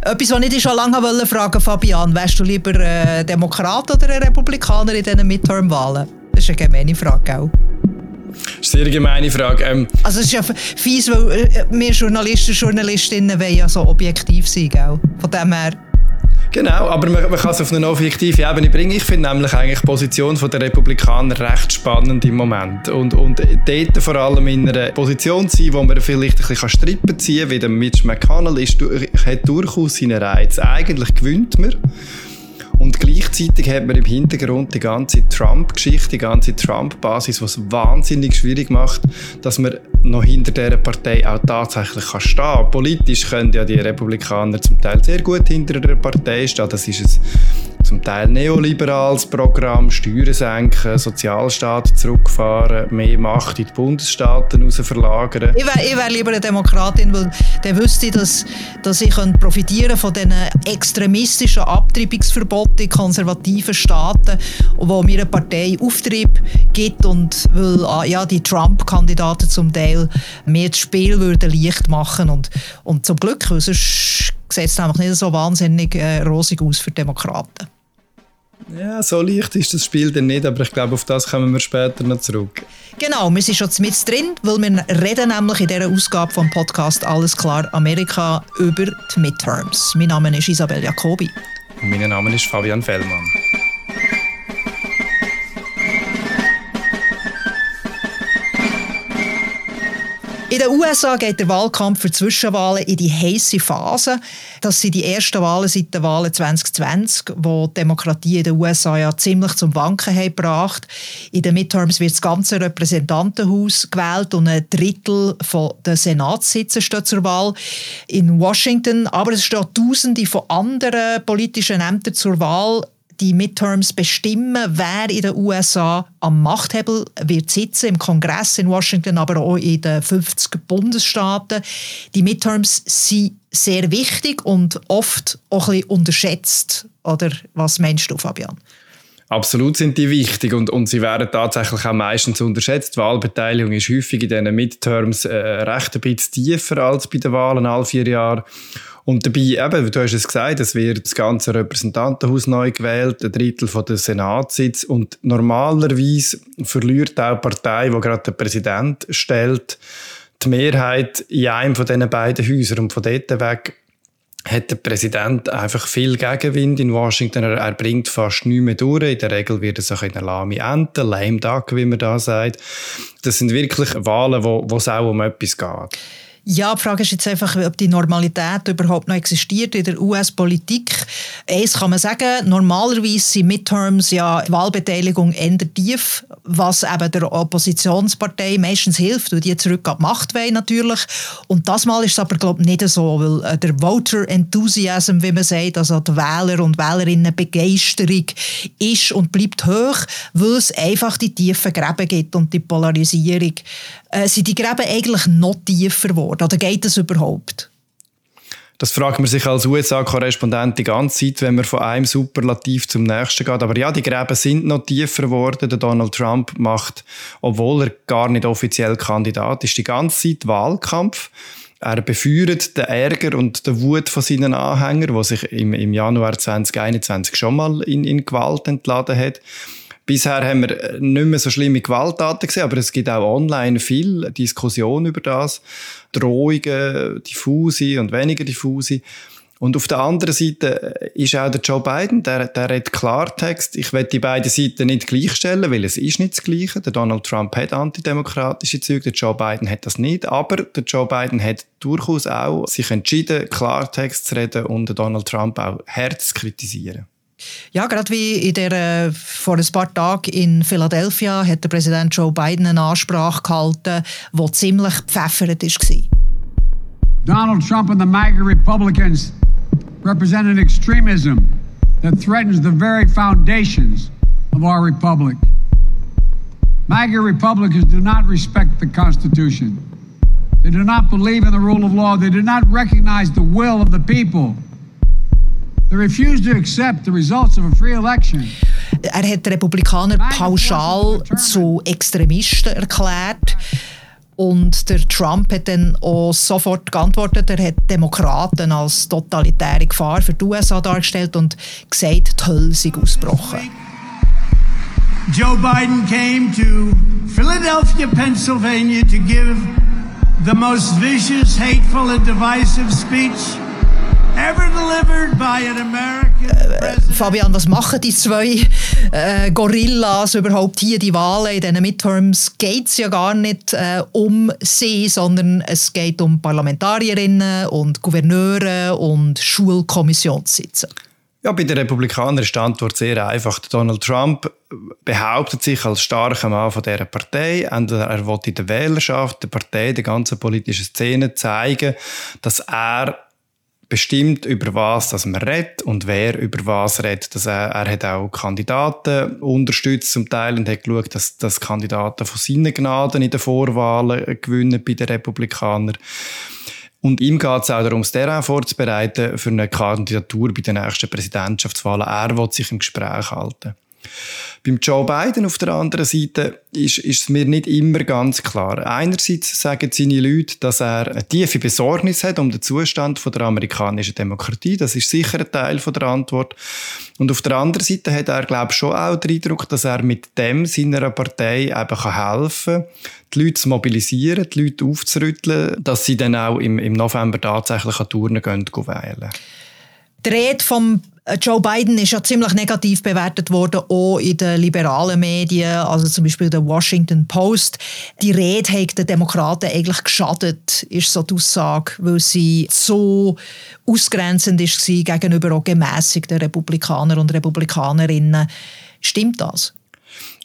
Etwas, was ich schon lange wollte fragen, Fabian, wärst du lieber äh, Demokrat oder ein Republikaner in diesen Midterm-Wahlen? Das ist eine gemeine Frage, gell? Das ist eine sehr gemeine Frage. Ähm, also es ist ja fies, weil äh, wir Journalisten und Journalistinnen wollen ja so objektiv sein, gell? Von dem her... Genau, aber man, man kann es auf eine objektive Ebene bringen. Ich finde nämlich eigentlich die Position der Republikaner recht spannend im Moment. Und, und dort vor allem in einer Position zu sein, wo man vielleicht ein bisschen Strippen ziehen kann, wie der Mitch McConnell ist, hat durchaus seinen Reiz. Eigentlich gewinnt man. Und gleichzeitig hat man im Hintergrund die ganze Trump-Geschichte, die ganze Trump-Basis, was wahnsinnig schwierig macht, dass man noch hinter dieser Partei auch tatsächlich kann stehen kann. Politisch können ja die Republikaner zum Teil sehr gut hinter der Partei stehen. Das ist ein zum Teil neoliberales Programm, Steuern senken, Sozialstaat zurückfahren, mehr Macht in die Bundesstaaten raus verlagern. Ich wäre wär lieber eine Demokratin, weil dann wüsste ich, dass, dass ich profitieren von diesen extremistischen Abtreibungsverboten in konservativen Staaten, wo mir eine Partei Auftrieb gibt und weil ah, ja, die Trump-Kandidaten zum Teil mehr das Spiel würden leicht machen und, und zum Glück, weil sonst sieht es nämlich nicht so wahnsinnig äh, rosig aus für Demokraten. Ja, so leicht ist das Spiel dann nicht, aber ich glaube, auf das kommen wir später noch zurück. Genau, wir sind schon mit drin, weil wir reden nämlich in dieser Ausgabe vom Podcast Alles klar Amerika über die Midterms. Mein Name ist Isabel Jacobi. Und mein Name ist Fabian Fellmann. In den USA geht der Wahlkampf für Zwischenwahlen in die heiße Phase. Das sind die ersten Wahlen seit den Wahlen 2020, wo die Demokratie in den USA ja ziemlich zum Wanken hat gebracht. In den Midterms wird das ganze Repräsentantenhaus gewählt und ein Drittel der Senatssitze steht zur Wahl in Washington. Aber es stehen Tausende von anderen politischen Ämtern zur Wahl die Midterms bestimmen, wer in den USA am Machthebel wird sitzen, im Kongress in Washington, aber auch in den 50 Bundesstaaten. Die Midterms sind sehr wichtig und oft auch ein bisschen unterschätzt. Oder was meinst du, Fabian? Absolut sind die wichtig und, und sie werden tatsächlich auch meistens unterschätzt. Die Wahlbeteiligung ist häufig in diesen Midterms äh, recht ein bisschen tiefer als bei den Wahlen alle vier Jahre. Und dabei, eben, du hast es gesagt, es wird das ganze Repräsentantenhaus neu gewählt, ein Drittel von der Senatssitz und normalerweise verliert auch die Partei, die gerade den Präsident stellt, die Mehrheit in einem von diesen beiden Häusern und von dort weg hat der Präsident einfach viel Gegenwind in Washington. Er, er bringt fast nichts mehr durch. In der Regel wird es auch in eine lahme Ente, lame duck, wie man da sagt. Das sind wirklich Wahlen, wo es auch um etwas geht. Ja, die Frage ist jetzt einfach, ob die Normalität überhaupt noch existiert in der US-Politik. Eins kann man sagen, normalerweise sind Midterms ja die Wahlbeteiligung eher tief, was eben der Oppositionspartei meistens hilft, weil die zurück an die Macht wollen natürlich. Und das Mal ist es aber, glaube ich, nicht so, weil äh, der Voter Enthusiasm, wie man sagt, also die Wähler und Wählerinnen Begeisterung ist und bleibt hoch, weil es einfach die tiefen Gräben gibt und die Polarisierung. Äh, sind die Gräben eigentlich noch tiefer geworden? Oder geht das überhaupt? Das fragt man sich als USA-Korrespondent die ganze Zeit, wenn man von einem Superlativ zum nächsten geht. Aber ja, die Gräben sind noch tiefer geworden. Der Donald Trump macht, obwohl er gar nicht offiziell Kandidat ist, die ganze Zeit Wahlkampf. Er befeuert den Ärger und den Wut von seinen Anhängern, die sich im, im Januar 2021 schon mal in, in Gewalt entladen hat. Bisher haben wir äh, nicht mehr so schlimme Gewalttaten gesehen, aber es gibt auch online viel Diskussion über das. Drohungen, diffuse und weniger diffuse. Und auf der anderen Seite äh, ist auch der Joe Biden, der, der redet Klartext. Ich will die beiden Seiten nicht gleichstellen, weil es ist nicht das Gleiche. Der Donald Trump hat antidemokratische Züge, der Joe Biden hat das nicht. Aber der Joe Biden hat durchaus auch sich entschieden, Klartext zu reden und den Donald Trump auch hart kritisieren. Ja, gerade wie in der, äh, vor ein paar Tagen in Philadelphia hat der Präsident Joe Biden eine Ansprache gehalten, die ziemlich pfeffert war. Donald Trump and the MAGA Republicans represent an extremism that threatens the very foundations of our republic. MAGA Republicans do not respect the Constitution. They do not believe in the rule of law. They do not recognize the will of the people. Er hat die Republikaner pauschal zu Extremisten erklärt. Und der Trump hat dann auch sofort geantwortet, er hat Demokraten als totalitäre Gefahr für die USA dargestellt und gesagt, die Hölle sei ausgebrochen. Joe Biden came to Philadelphia, Pennsylvania to give the most vicious, hateful and divisive speech äh, president. Fabian, was machen die zwei äh, Gorillas überhaupt hier, die Wahlen in diesen Midterms? Geht es ja gar nicht äh, um sie, sondern es geht um Parlamentarierinnen und Gouverneure und Schulkommissionssitze. Ja, bei den Republikanern ist die Antwort sehr einfach. Donald Trump behauptet sich als starker Mann von dieser Partei. Entweder er will in der Wählerschaft, der Partei, der ganzen politischen Szene zeigen, dass er bestimmt, über was dass man redet und wer über was redet. Dass er, er hat auch Kandidaten unterstützt zum Teil und hat geschaut, dass, dass Kandidaten von seinen Gnaden in den Vorwahlen gewinnen bei den Republikanern. Und ihm geht es auch darum, das Terrain vorzubereiten für eine Kandidatur bei den nächsten Präsidentschaftswahlen. Er will sich im Gespräch halten. Beim Joe Biden auf der anderen Seite ist, ist es mir nicht immer ganz klar. Einerseits sagen seine Leute, dass er eine tiefe Besorgnis hat um den Zustand von der amerikanischen Demokratie. Das ist sicher ein Teil von der Antwort. Und auf der anderen Seite hat er, glaube ich, schon auch den Eindruck, dass er mit dem seiner Partei eben helfen kann, die Leute zu mobilisieren, die Leute aufzurütteln, dass sie dann auch im, im November tatsächlich an Turnen gehen, gehen wählen. Die Rede vom Joe Biden ist ja ziemlich negativ bewertet worden, auch in den liberalen Medien, also zum Beispiel der Washington Post. Die Rede hat den Demokraten eigentlich geschadet, ist so die Aussage, weil sie so ausgrenzend ist gegenüber auch gemäßigten Republikanern und Republikanerinnen. Stimmt das?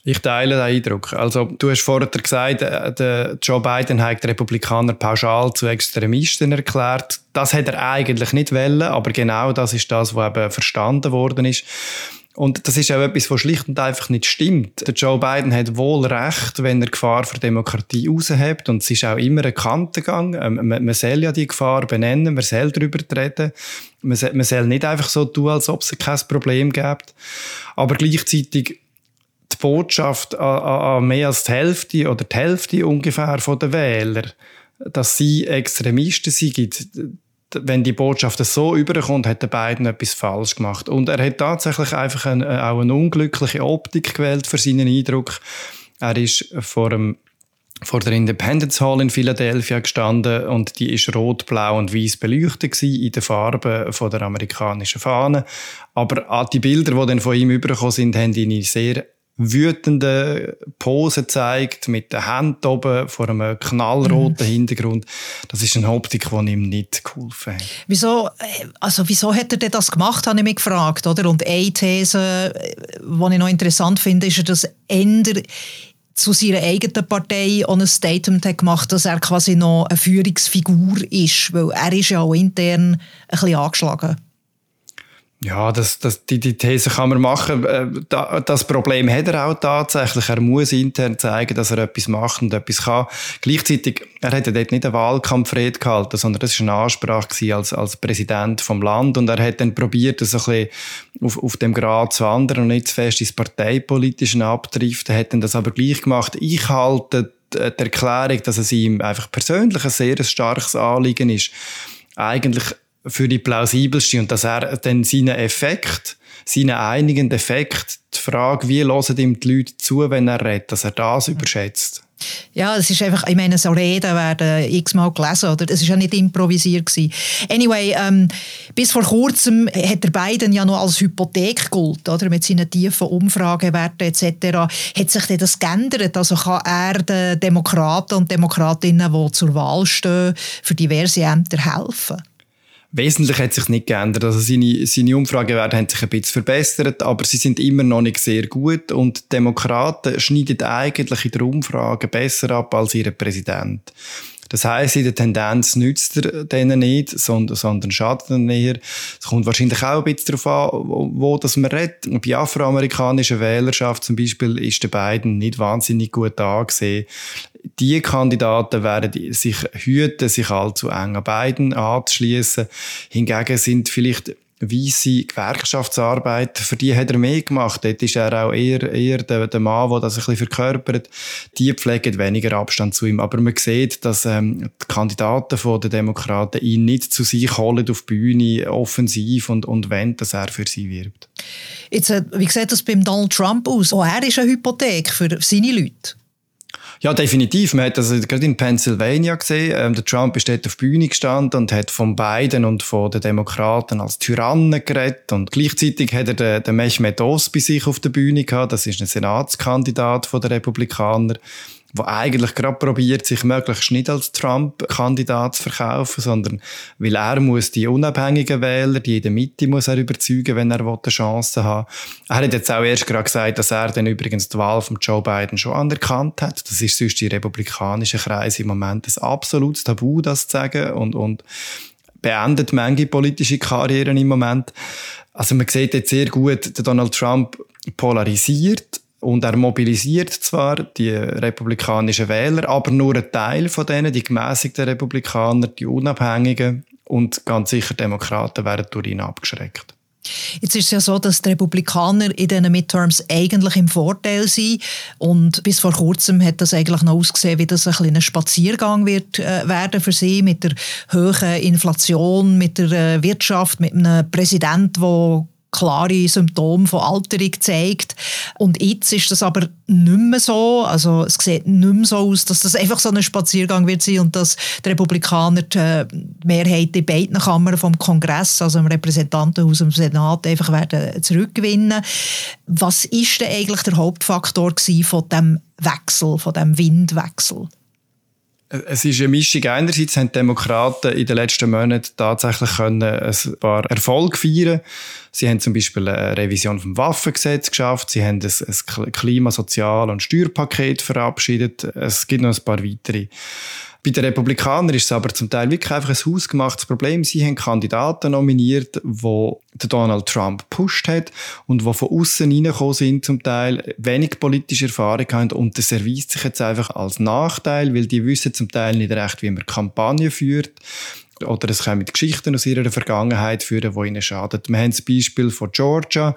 Ich teile den Eindruck. Also, du hast vorher gesagt, äh, der Joe Biden hat die Republikaner pauschal zu Extremisten erklärt. Das hat er eigentlich nicht wollen, aber genau das ist das, was eben verstanden worden ist. Und das ist auch etwas, was schlicht und einfach nicht stimmt. Der Joe Biden hat wohl recht, wenn er Gefahr für Demokratie raushebt. Und es ist auch immer ein Kantengang. Ähm, man, man soll ja die Gefahr benennen, man soll darüber reden. Man soll, man soll nicht einfach so tun, als ob es kein Problem gibt. Aber gleichzeitig Botschaft an, an, mehr als die Hälfte oder die Hälfte ungefähr von den Wählern, dass sie Extremisten sind, wenn die Botschaft so überkommt, hat der Biden etwas falsch gemacht. Und er hat tatsächlich einfach eine, auch eine unglückliche Optik gewählt für seinen Eindruck. Er ist vor dem vor der Independence Hall in Philadelphia gestanden und die ist rot, blau und weiß beleuchtet in den Farben von der amerikanischen Fahne. Aber die Bilder, die dann von ihm übergekommen sind, haben ihn sehr wütende Pose zeigt, mit den Händen oben vor einem knallroten mhm. Hintergrund. Das ist eine Optik, die ihm nicht geholfen hat. Wieso, also wieso hat er denn das gemacht, habe ich mich gefragt. Oder? Und eine These, äh, die ich noch interessant finde, ist, dass Ender zu seiner eigenen Partei auch ein Statement hat gemacht, dass er quasi noch eine Führungsfigur ist, weil er ist ja auch intern ein bisschen angeschlagen. Ja, das, das, die, die These kann man machen. Äh, das Problem hat er auch tatsächlich. Er muss intern zeigen, dass er etwas macht und etwas kann. Gleichzeitig, er hat ja dort nicht eine Wahlkampfrede gehalten, sondern das war eine Ansprache als, als Präsident vom Land und er hat dann probiert, so ein bisschen auf, auf dem Grad zu wandern und nicht zu fest ins Parteipolitische abdriften. Er hat dann das aber gleich gemacht. Ich halte die Erklärung, dass es ihm einfach persönlich ein sehr starkes Anliegen ist, eigentlich für die plausibelste und dass er dann seinen Effekt, seinen einigen Effekt, die Frage, wie hören ihm die Leute zu, wenn er redet, dass er das überschätzt. Ja, es ist einfach, ich meine, so Reden werden x-mal gelesen, oder? Es ist ja nicht improvisiert gewesen. Anyway, ähm, bis vor kurzem hat der Biden ja noch als Hypothek gilt, oder? Mit seinen tiefen Umfragewerten etc. Hat sich denn das geändert? Also kann er den Demokraten und Demokratinnen, die zur Wahl stehen, für diverse Ämter helfen? Wesentlich hat sich nicht geändert. Also seine, seine Umfragewerte haben sich ein bisschen verbessert, aber sie sind immer noch nicht sehr gut und Demokraten schneiden eigentlich in der Umfrage besser ab als ihr Präsident. Das heisst, in der Tendenz nützt er denen nicht, sondern, sondern schadet ihnen eher. Es kommt wahrscheinlich auch ein bisschen darauf an, wo, wo das man redet. Bei afroamerikanischer Wählerschaft zum Beispiel ist der Biden nicht wahnsinnig gut angesehen die Kandidaten werden sich hüten, sich allzu eng an beiden anzuschließen. Hingegen sind vielleicht weisse Gewerkschaftsarbeit, für die hat er mehr gemacht. Dort ist er auch eher, eher der, der Mann, der das ein bisschen verkörpert. Die pflegen weniger Abstand zu ihm. Aber man sieht, dass ähm, die Kandidaten von den Demokraten ihn nicht zu sich holen auf die Bühne, offensiv und, und wollen, dass er für sie wirbt. Jetzt, äh, wie sieht das beim Donald Trump aus? Auch er ist eine Hypothek für seine Leute. Ja, definitiv. Man hat das gerade in Pennsylvania gesehen. Ähm, der Trump ist dort auf die Bühne gestanden und hat von Biden und von den Demokraten als Tyrannen geredet. Und gleichzeitig hat er den, den Mehmet Oz bei sich auf der Bühne gehabt. Das ist ein Senatskandidat der Republikaner der eigentlich gerade probiert, sich möglichst nicht als Trump-Kandidat zu verkaufen, sondern weil er muss die unabhängigen Wähler, die in der Mitte muss er überzeugen, wenn er eine Chance haben Er hat jetzt auch erst gerade gesagt, dass er dann übrigens die Wahl von Joe Biden schon anerkannt hat. Das ist sonst die republikanischen Kreise im Moment ein absolutes Tabu, das zu sagen und, und beendet manche politische Karrieren im Moment. Also man sieht jetzt sehr gut, Donald Trump polarisiert und er mobilisiert zwar die republikanischen Wähler, aber nur ein Teil von denen, die gemäßigten Republikaner, die Unabhängigen und ganz sicher Demokraten werden durch ihn abgeschreckt. Jetzt ist es ja so, dass die Republikaner in diesen Midterms eigentlich im Vorteil sind. Und bis vor kurzem hat das eigentlich noch ausgesehen, wie das ein kleiner Spaziergang wird äh, werden für sie mit der hohen Inflation, mit der äh, Wirtschaft, mit einem Präsident, der klare Symptome von Alterung zeigt. Und jetzt ist das aber nicht mehr so. Also es sieht nicht mehr so aus, dass das einfach so ein Spaziergang wird sein und dass die Republikaner die äh, Mehrheit in beiden Kammern vom Kongress, also im Repräsentantenhaus und im Senat, einfach werden zurückgewinnen. Was ist denn eigentlich der Hauptfaktor von dem Wechsel, von dem Windwechsel? Es ist eine Mischung. Einerseits haben die Demokraten in den letzten Monaten tatsächlich können ein paar Erfolge feiern Sie haben zum Beispiel eine Revision vom Waffengesetz geschafft. Sie haben ein, ein Klima-, Sozial- und Steuerpaket verabschiedet. Es gibt noch ein paar weitere. Bei den Republikanern ist es aber zum Teil wirklich einfach ein hausgemachtes Problem. Sie haben Kandidaten nominiert, wo Donald Trump pusht hat und wo von außen reingekommen sind, zum Teil wenig politische Erfahrung haben und das erweist sich jetzt einfach als Nachteil, weil die wissen zum Teil nicht recht, wie man Kampagne führt oder es kommen Geschichten aus ihrer Vergangenheit führen, die ihnen schaden. Wir haben das Beispiel von Georgia.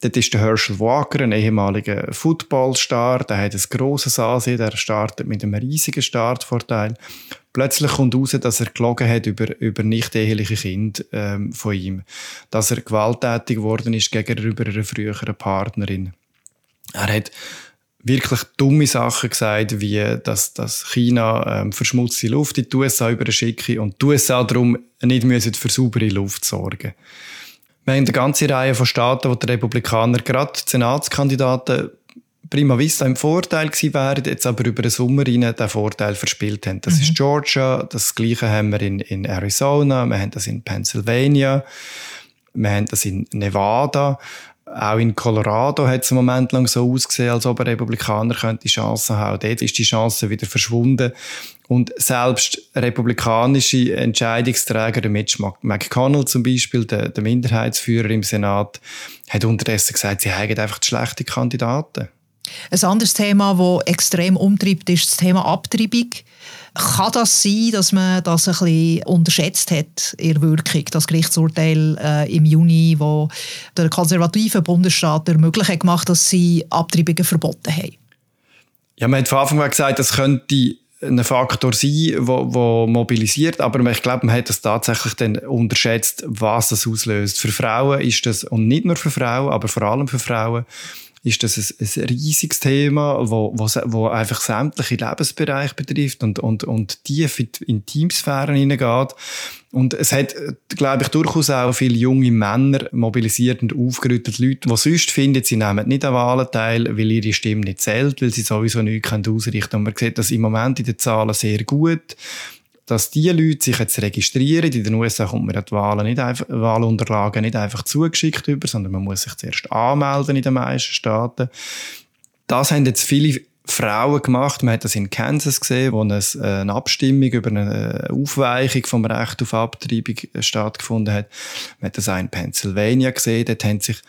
Dort ist der Herschel Walker, ein ehemaliger Footballstar, der hat ein grosses Ansehen, der startet mit einem riesigen Startvorteil. Plötzlich kommt raus, dass er gelogen hat über, über nicht eheliche Kinder ähm, von ihm. Dass er gewalttätig geworden ist gegenüber einer früheren Partnerin. Er hat wirklich dumme Sachen gesagt, wie dass, dass China ähm, verschmutzte Luft in die USA überschicke und die USA darum nicht müssen für saubere Luft sorgen Wir haben eine ganze Reihe von Staaten, wo die Republikaner gerade die Senatskandidaten prima vista im Vorteil gewesen wären, jetzt aber über den Sommer rein den Vorteil verspielt haben. Das mhm. ist Georgia, das Gleiche haben wir in, in Arizona, wir haben das in Pennsylvania, wir haben das in Nevada. Auch in Colorado hat es einen Moment lang so ausgesehen, als ob ein Republikaner könnte Chancen haben. Dort ist die Chance wieder verschwunden. Und selbst republikanische Entscheidungsträger, der Mitch McConnell zum Beispiel, der, der Minderheitsführer im Senat, hat unterdessen gesagt, sie haben einfach schlechte Kandidaten. Ein anderes Thema, das extrem umtreibt, ist das Thema Abtreibung. Kann das sein, dass man das ein bisschen unterschätzt hat, ihre Wirkung, das Gerichtsurteil äh, im Juni, wo der konservative Bundesstaat ermöglicht gemacht dass sie Abtreibungen verboten haben? Ja, man hat von Anfang an gesagt, das könnte ein Faktor sein, wo mobilisiert, aber ich glaube, man hat das tatsächlich dann unterschätzt, was das auslöst. Für Frauen ist das, und nicht nur für Frauen, aber vor allem für Frauen, ist das ein, ein riesiges Thema, wo, wo, wo einfach sämtliche Lebensbereiche betrifft und, und, und tief in die Intimsphären hineingeht. Und es hat, glaube ich, durchaus auch viele junge Männer mobilisiert und aufgerüttelt Leute, die sonst finden, sie nehmen nicht an Wahlen teil, weil ihre Stimme nicht zählt, weil sie sowieso nichts ausrichten können. Und man sieht das im Moment in den Zahlen sehr gut dass die Leute sich jetzt registrieren. In den USA kommt man die Wahlen nicht einfach, Wahlunterlagen nicht einfach zugeschickt über, sondern man muss sich zuerst anmelden in den meisten Staaten. Das haben jetzt viele Frauen gemacht. Man hat das in Kansas gesehen, wo eine, eine Abstimmung über eine Aufweichung vom Recht auf Abtreibung stattgefunden hat. Man hat das auch in Pennsylvania gesehen. Dort haben sich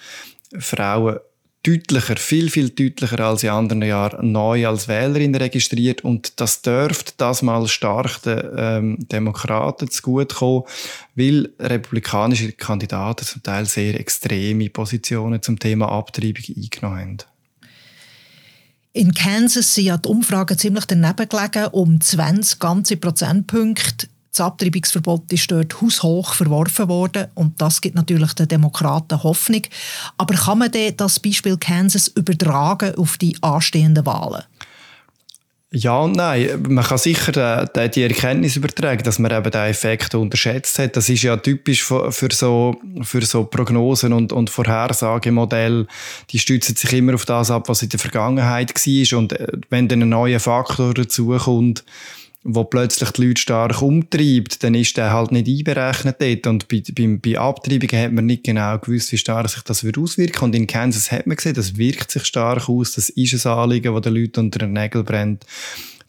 Frauen deutlicher, viel, viel deutlicher als in anderen Jahren neu als Wählerin registriert und das dürfte das mal stark den ähm, Demokraten zugutekommen, weil republikanische Kandidaten zum Teil sehr extreme Positionen zum Thema Abtreibung eingenommen haben. In Kansas sind ja die Umfragen ziemlich daneben gelegen, um 20 ganze Prozentpunkte. Das Abtreibungsverbot ist dort haushoch verworfen worden und das gibt natürlich den Demokraten Hoffnung. Aber kann man das Beispiel Kansas übertragen auf die anstehenden Wahlen? Ja und nein. Man kann sicher äh, die Erkenntnis übertragen, dass man eben den Effekt unterschätzt hat. Das ist ja typisch für, so, für so Prognosen und, und Vorhersagemodelle. Die stützen sich immer auf das ab, was in der Vergangenheit war. Und äh, wenn dann ein neuer Faktor dazukommt, wo plötzlich die Leute stark umtreibt, dann ist der halt nicht einberechnet dort. Und bei, bei, bei Abtreibungen hat man nicht genau gewusst, wie stark sich das auswirken würde Und in Kansas hat man gesehen, das wirkt sich stark aus. Das ist ein Anliegen, das den Leuten unter den Nägeln brennt.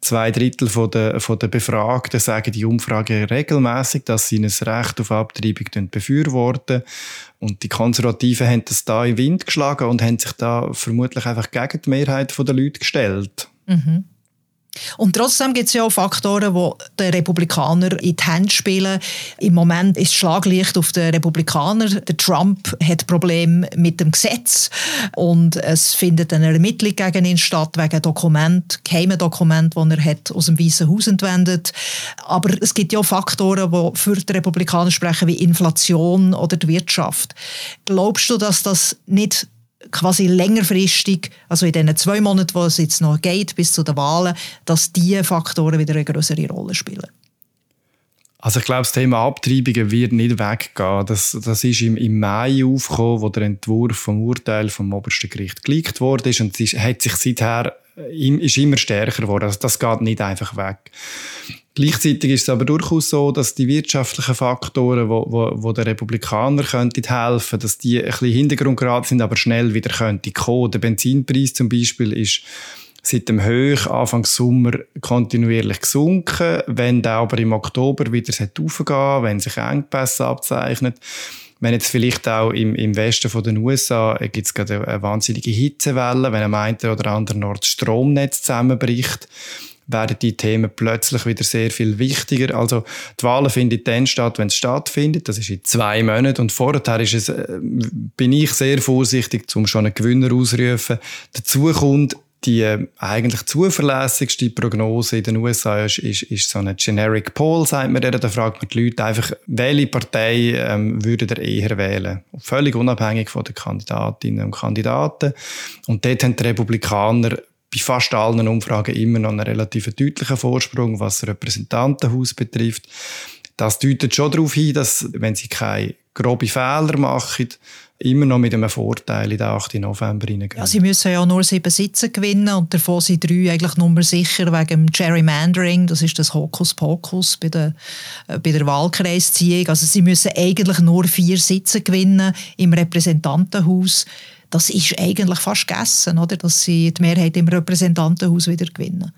Zwei Drittel von der, von der Befragten sagen die Umfrage regelmäßig, dass sie ein Recht auf Abtreibung befürworten. Und die Konservativen haben das da in den Wind geschlagen und haben sich da vermutlich einfach gegen die Mehrheit der Leute gestellt. Mhm. Und trotzdem gibt es ja auch Faktoren, die den Republikanern in die Hände spielen. Im Moment ist Schlaglicht auf den Republikaner. Der Trump hat Probleme mit dem Gesetz und es findet eine Ermittlung gegen ihn statt wegen Dokument, geheimen Dokument, das er hat aus dem Weißen Haus entwendet. Aber es gibt ja auch Faktoren, die für die Republikaner sprechen, wie Inflation oder die Wirtschaft. Glaubst du, dass das nicht quasi längerfristig, also in den zwei Monaten, wo es jetzt noch geht, bis zu den Wahlen, dass diese Faktoren wieder eine größere Rolle spielen? Also ich glaube, das Thema Abtreibungen wird nicht weggehen. Das, das ist im, im Mai aufgekommen, wo der Entwurf vom Urteil vom obersten Gericht geleakt worden ist und es ist, hat sich seither ist immer stärker geworden. Also das geht nicht einfach weg. Gleichzeitig ist es aber durchaus so, dass die wirtschaftlichen Faktoren, wo, wo, wo der Republikaner könnten helfen, dass die ein bisschen Hintergrund sind, aber schnell wieder könnten kommen. Der Benzinpreis zum Beispiel ist seit dem Höch Anfang Sommer kontinuierlich gesunken, wenn der aber im Oktober wieder aufgehen wenn sich Engpässe abzeichnet. Wenn jetzt vielleicht auch im, im Westen von den USA gibt es gerade eine wahnsinnige Hitzewelle, wenn am einen oder anderen Ort Stromnetz zusammenbricht, werden die Themen plötzlich wieder sehr viel wichtiger. Also die Wahlen finden dann statt, wenn es stattfindet. Das ist in zwei Monaten. Und vorher ist es, äh, bin ich sehr vorsichtig, um schon einen Gewinner auszurufen. Dazu kommt, die äh, eigentlich zuverlässigste Prognose in den USA ist, ist, ist so eine Generic Poll, sagt man Da fragt man die Leute einfach, welche Partei ähm, würde ihr eher wählen? Völlig unabhängig von den Kandidatinnen und Kandidaten. Und dort haben die Republikaner bei fast allen Umfragen immer noch einen relativ deutlichen Vorsprung, was das Repräsentantenhaus betrifft. Das deutet schon darauf hin, dass, wenn sie keine grobe Fehler machen, immer noch mit einem Vorteil in den 8. November reingehen. Ja, sie müssen ja nur sieben Sitze gewinnen und davon sind drei eigentlich nur sicher wegen Gerrymandering. Das ist das Hokuspokus bei der, äh, bei der Wahlkreisziehung. Also sie müssen eigentlich nur vier Sitze gewinnen im Repräsentantenhaus. Das ist eigentlich fast gegessen, oder? dass sie die Mehrheit im Repräsentantenhaus wieder gewinnen.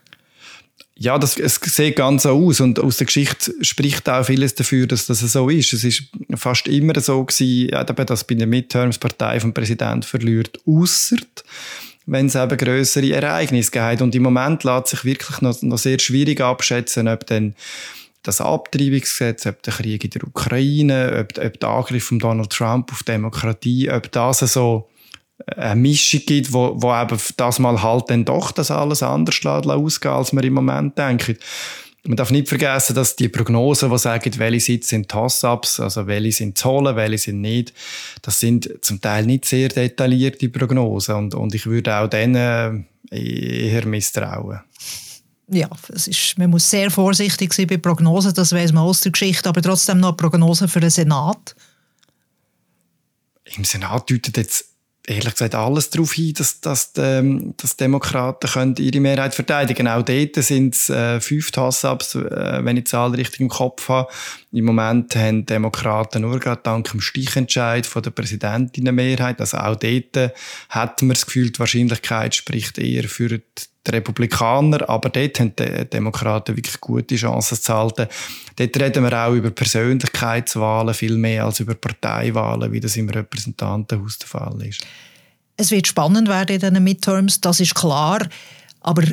Ja, das, es sieht ganz so aus und aus der Geschichte spricht auch vieles dafür, dass das so ist. Es ist fast immer so gewesen, dass bei den Midterms Partei vom Präsident verliert, ausser wenn es eben größere Ereignisse gibt. Und im Moment lässt sich wirklich noch, noch sehr schwierig abschätzen, ob dann das Abtreibungsgesetz, ob der Krieg in der Ukraine, ob, ob der Angriff von Donald Trump auf Demokratie, ob das so eine Mischung gibt, wo, wo eben das mal halt dann doch das alles anders ausgehen als man im Moment denkt. Man darf nicht vergessen, dass die Prognosen, die sagen, welche Sitze sind Toss-Ups, also welche sind zu holen, welche sind nicht, das sind zum Teil nicht sehr detaillierte Prognosen und, und ich würde auch denen eher misstrauen. Ja, es ist, man muss sehr vorsichtig sein bei Prognosen, das weiß man aus der Geschichte, aber trotzdem noch Prognosen für den Senat. Im Senat deutet jetzt ehrlich gesagt alles darauf hin, dass, dass, ähm, dass Demokraten können ihre Mehrheit verteidigen. Auch dort sind es äh, fünf Tassabs, äh, wenn ich die Zahl richtig im Kopf habe. Im Moment haben Demokraten nur gerade dank dem Stichentscheid von der Präsidentin eine Mehrheit. Also auch dort hat man das Gefühl, die Wahrscheinlichkeit spricht eher für die die Republikaner, aber dort haben die Demokraten wirklich gute Chancen zu halten. Dort reden wir auch über Persönlichkeitswahlen viel mehr als über Parteiwahlen, wie das im Repräsentantenhaus der Fall ist. Es wird spannend werden in diesen Midterms, das ist klar. Aber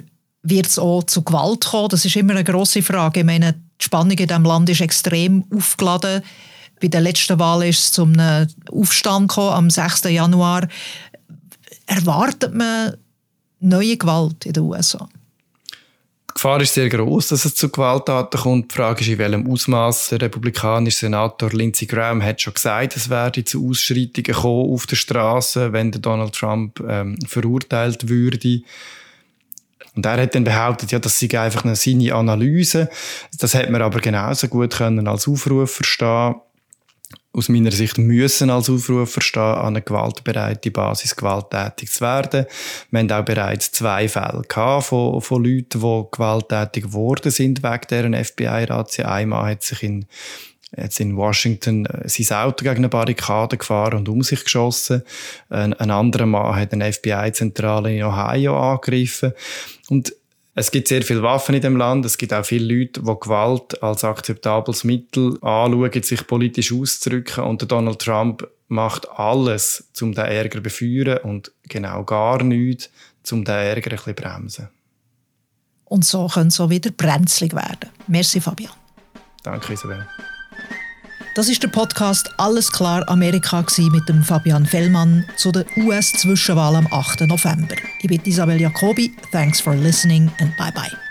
wird es auch zu Gewalt kommen? Das ist immer eine grosse Frage. Ich meine, die Spannung in diesem Land ist extrem aufgeladen. Bei der letzten Wahl ist es zum Aufstand gekommen, am 6. Januar. Erwartet man neue Gewalt in den USA? Die Gefahr ist sehr groß, dass es zu Gewalttaten kommt. Die Frage ist, in welchem Ausmaß. Der republikanische Senator Lindsey Graham hat schon gesagt, es werde zu Ausschreitungen kommen auf der Straße, wenn Donald Trump ähm, verurteilt würde. Und er hat dann behauptet, ja, das sei einfach eine seine Analyse. Das hätte man aber genauso gut können als Aufruf verstehen aus meiner Sicht müssen als Aufruf verstehen, an eine gewaltbereite Basis gewalttätig zu werden. Wir haben auch bereits zwei Fälle gehabt von, von Leuten, die gewalttätig geworden sind wegen deren FBI-Razzia. Einmal hat sich in jetzt in Washington äh, sein Auto gegen eine Barrikade gefahren und um sich geschossen. Ein, ein anderer Mann hat eine FBI-Zentrale in Ohio angegriffen. Und es gibt sehr viele Waffen in dem Land. Es gibt auch viele Leute, die Gewalt als akzeptables Mittel anschauen, sich politisch auszudrücken. Und der Donald Trump macht alles, um den Ärger zu befeuern und genau gar nichts, um den Ärger ein bisschen zu bremsen. Und so können so wieder brenzlig werden. Merci, Fabian. Danke, Isabel. Das ist der Podcast Alles klar Amerika mit dem Fabian Fellmann zu der US-Zwischenwahl am 8. November. Ich bin Isabel Jacobi. Thanks for listening and bye bye.